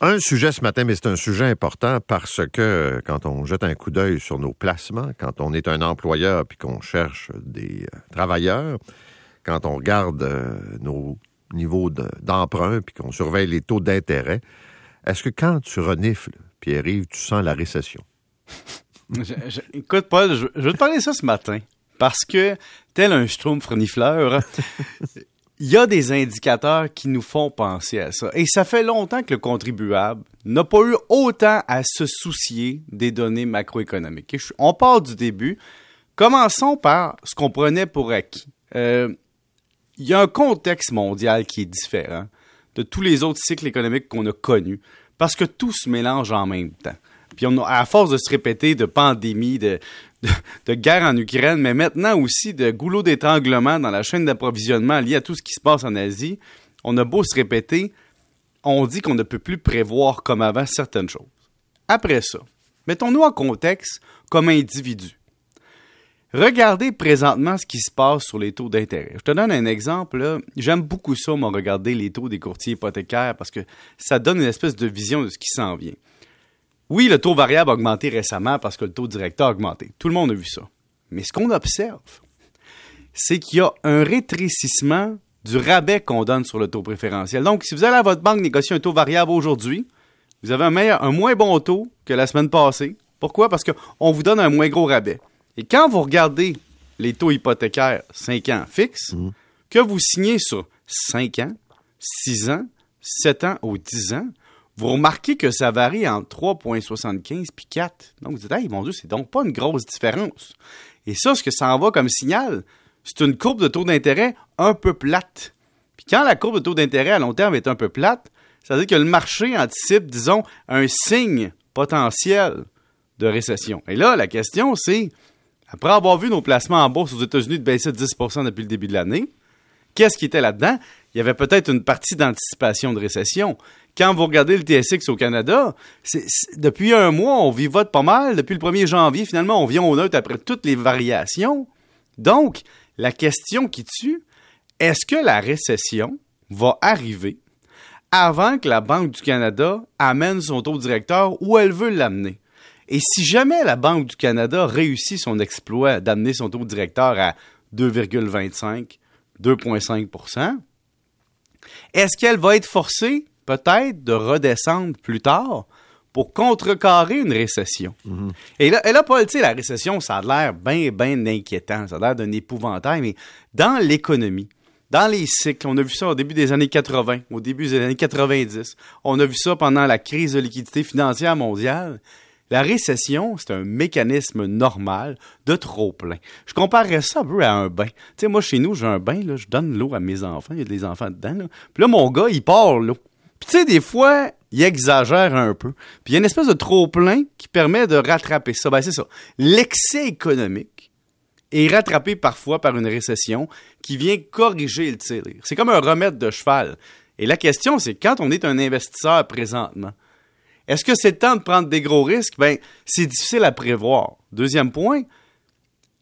Un sujet ce matin, mais c'est un sujet important parce que euh, quand on jette un coup d'œil sur nos placements, quand on est un employeur puis qu'on cherche des euh, travailleurs, quand on regarde euh, nos niveaux d'emprunt puis qu'on surveille les taux d'intérêt, est-ce que quand tu renifles, Pierre-Yves, tu sens la récession? écoute, Paul, je, vais te parler de ça ce matin parce que, tel un schtroumpf renifleur, il y a des indicateurs qui nous font penser à ça. Et ça fait longtemps que le contribuable n'a pas eu autant à se soucier des données macroéconomiques. On part du début. Commençons par ce qu'on prenait pour acquis. Euh, il y a un contexte mondial qui est différent de tous les autres cycles économiques qu'on a connus parce que tout se mélange en même temps. Puis on a, à force de se répéter de pandémie, de, de, guerre en Ukraine, mais maintenant aussi de goulot d'étranglement dans la chaîne d'approvisionnement lié à tout ce qui se passe en Asie, on a beau se répéter, on dit qu'on ne peut plus prévoir comme avant certaines choses. Après ça, mettons-nous en contexte comme individu. Regardez présentement ce qui se passe sur les taux d'intérêt. Je te donne un exemple. J'aime beaucoup ça, moi, regarder les taux des courtiers hypothécaires parce que ça donne une espèce de vision de ce qui s'en vient. Oui, le taux variable a augmenté récemment parce que le taux directeur a augmenté. Tout le monde a vu ça. Mais ce qu'on observe, c'est qu'il y a un rétrécissement du rabais qu'on donne sur le taux préférentiel. Donc, si vous allez à votre banque négocier un taux variable aujourd'hui, vous avez un, meilleur, un moins bon taux que la semaine passée. Pourquoi? Parce qu'on vous donne un moins gros rabais. Et quand vous regardez les taux hypothécaires 5 ans fixes, mmh. que vous signez sur 5 ans, 6 ans, 7 ans ou 10 ans, vous remarquez que ça varie entre 3,75 puis 4. Donc, vous dites, hey, mon Dieu, c'est donc pas une grosse différence. Et ça, ce que ça envoie comme signal, c'est une courbe de taux d'intérêt un peu plate. Puis quand la courbe de taux d'intérêt à long terme est un peu plate, ça veut dire que le marché anticipe, disons, un signe potentiel de récession. Et là, la question, c'est, après avoir vu nos placements en bourse aux États-Unis de baisser de 10 depuis le début de l'année, qu'est-ce qui était là-dedans? Il y avait peut-être une partie d'anticipation de récession quand vous regardez le TSX au Canada, depuis un mois, on vivote pas mal. Depuis le 1er janvier, finalement, on vient au neutre après toutes les variations. Donc, la question qui tue, est-ce que la récession va arriver avant que la Banque du Canada amène son taux directeur où elle veut l'amener? Et si jamais la Banque du Canada réussit son exploit d'amener son taux directeur à 2,25, 2,5% est-ce qu'elle va être forcée peut-être de redescendre plus tard pour contrecarrer une récession? Mhm. et, là, et là, Paul, tu sais, la récession, ça a l'air bien, bien inquiétant, ça a l'air d'un épouvantail, mais dans l'économie, dans les cycles, on a vu ça au début des années 80, au début des années 90, on a vu ça pendant la crise de liquidité financière mondiale. La récession, c'est un mécanisme normal de trop-plein. Je comparerais ça un peu à un bain. Tu sais, moi, chez nous, j'ai un bain, là, je donne l'eau à mes enfants, il y a des enfants dedans. Là. Puis là, mon gars, il part l'eau tu sais, des fois, il exagère un peu. Puis il y a une espèce de trop-plein qui permet de rattraper ça. Ben, c'est ça. L'excès économique est rattrapé parfois par une récession qui vient corriger le tir. C'est comme un remède de cheval. Et la question, c'est quand on est un investisseur présentement, est-ce que c'est le temps de prendre des gros risques? Ben, c'est difficile à prévoir. Deuxième point,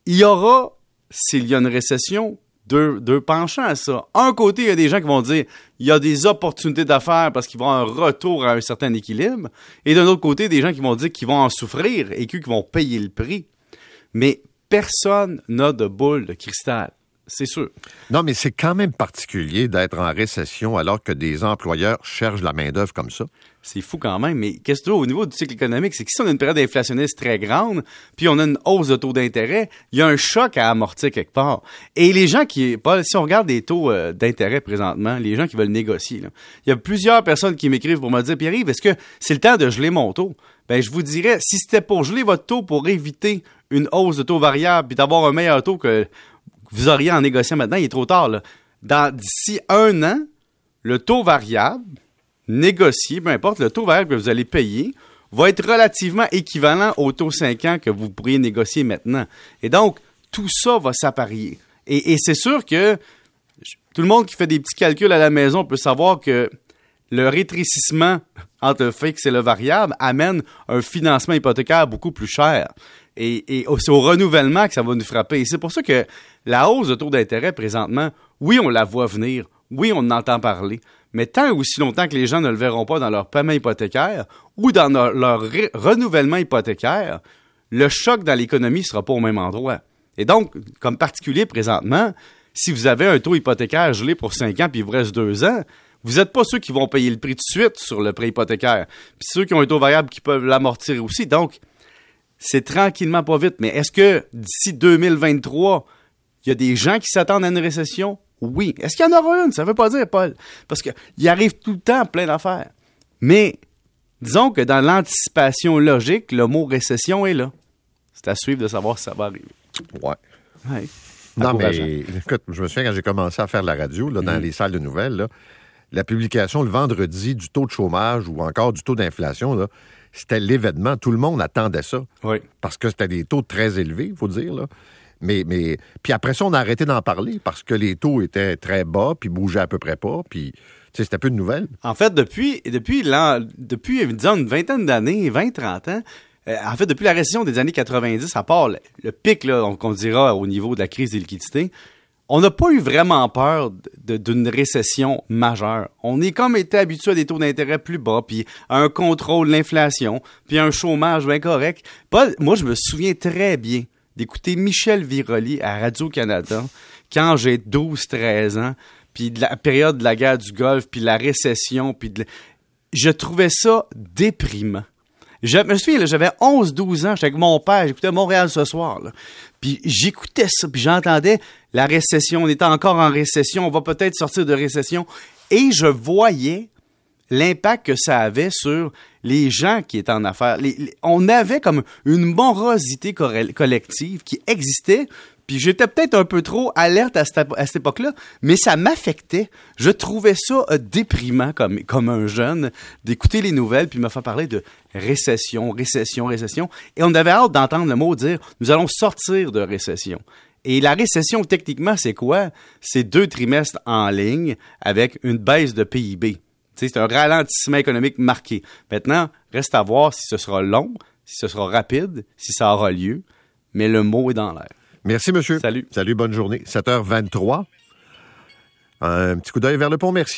il y aura, s'il y a une récession, deux, penchants à ça. Un côté, il y a des gens qui vont dire il y a des opportunités d'affaires parce qu'ils vont un retour à un certain équilibre. Et d'un autre côté, des gens qui vont dire qu'ils vont en souffrir et qu'ils vont payer le prix. Mais personne n'a de boule de cristal. C'est sûr. Non, mais c'est quand même particulier d'être en récession alors que des employeurs cherchent la main-d'œuvre comme ça. C'est fou quand même, mais qu'est-ce que tu au niveau du cycle économique? C'est que si on a une période inflationniste très grande, puis on a une hausse de taux d'intérêt, il y a un choc à amortir quelque part. Et les gens qui, pas, si on regarde des taux euh, d'intérêt présentement, les gens qui veulent négocier, il y a plusieurs personnes qui m'écrivent pour me dire, Pierre-Yves, est-ce que c'est le temps de geler mon taux? Ben, je vous dirais, si c'était pour geler votre taux pour éviter une hausse de taux variable puis d'avoir un meilleur taux que vous auriez en négociant maintenant, il est trop tard. Dans, d'ici un an, le taux variable, négocié, peu importe le taux variable que vous allez payer, va être relativement équivalent au taux 5 ans que vous pourriez négocier maintenant. Et donc, tout ça va s'apparier. Et, c'est sûr que tout le monde qui fait des petits calculs à la maison peut savoir que le rétrécissement entre le fixe et le variable amène un financement hypothécaire beaucoup plus cher. Et, et c'est au renouvellement que ça va nous frapper. Et c'est pour ça que la hausse de taux d'intérêt présentement, oui, on la voit venir, oui, on en entend parler, Mais tant ou aussi longtemps que les gens ne le verront pas dans leur paiement hypothécaire ou dans leur, renouvellement hypothécaire, le choc dans l'économie sera pas au même endroit. Et donc, comme particulier présentement, si vous avez un taux hypothécaire gelé pour 5 ans puis il vous reste 2 ans, vous n'êtes pas ceux qui vont payer le prix de suite sur le prêt hypothécaire. Puis ceux qui ont un taux variable qui peuvent l'amortir aussi. Donc, c'est tranquillement pas vite. Mais est-ce que d'ici 2023, il y a des gens qui s'attendent à une récession? Oui. Est-ce qu'il y en aura une? Ça ne veut pas dire, Paul. Parce qu'il arrive tout le temps plein d'affaires. Mais disons que dans l'anticipation logique, le mot récession est là. C'est à suivre de savoir si ça va arriver. Ouais. Ouais. Non, mais écoute, je me souviens quand j'ai commencé à faire la radio, là, dans Mhm. les salles de nouvelles, là, la publication le vendredi du taux de chômage ou encore du taux d'inflation, c'était l'événement. Tout le monde attendait ça. Oui. Parce que c'était des taux très élevés, il faut dire. Là. Mais, mais, puis après ça, on a arrêté d'en parler parce que les taux étaient très bas, puis bougeaient à peu près pas, puis c'était peu de nouvelles. En fait, depuis, depuis, depuis disons, une vingtaine d'années, 20, 30 ans, euh, en fait, depuis la récession des années 90, à part le, le pic là, qu'on dira au niveau de la crise des liquidités, on n'a pas eu vraiment peur d'une récession majeure. On est comme été habitué à des taux d'intérêt plus bas, puis à un contrôle de l'inflation, puis un chômage bien correct. Moi, je me souviens très bien d'écouter Michel Viroli à Radio-Canada quand j'ai 12-13 ans, puis de la période de la guerre du Golfe, puis la récession, puis de... je trouvais ça déprimant. Je me souviens, j'avais 11-12 ans, j'étais avec mon père, j'écoutais Montréal ce soir. Puis j'écoutais ça, puis j'entendais la récession, on était encore en récession, on va peut-être sortir de récession. Et je voyais l'impact que ça avait sur les gens qui étaient en affaires. On avait comme une morosité collective qui existait, j'étais peut-être un peu trop alerte à cette, époque-là, mais ça m'affectait. Je trouvais ça euh, déprimant comme, comme un jeune d'écouter les nouvelles puis me faire parler de récession, récession, récession. Et on avait hâte d'entendre le mot dire nous allons sortir de récession. Et la récession, techniquement, c'est quoi? C'est deux trimestres en ligne avec une baisse de PIB. C'est un ralentissement économique marqué. Maintenant, reste à voir si ce sera long, si ce sera rapide, si ça aura lieu, mais le mot est dans l'air. Merci, monsieur. Salut. Salut, bonne journée. 7h23. Un petit coup d'œil vers le pont Mercier.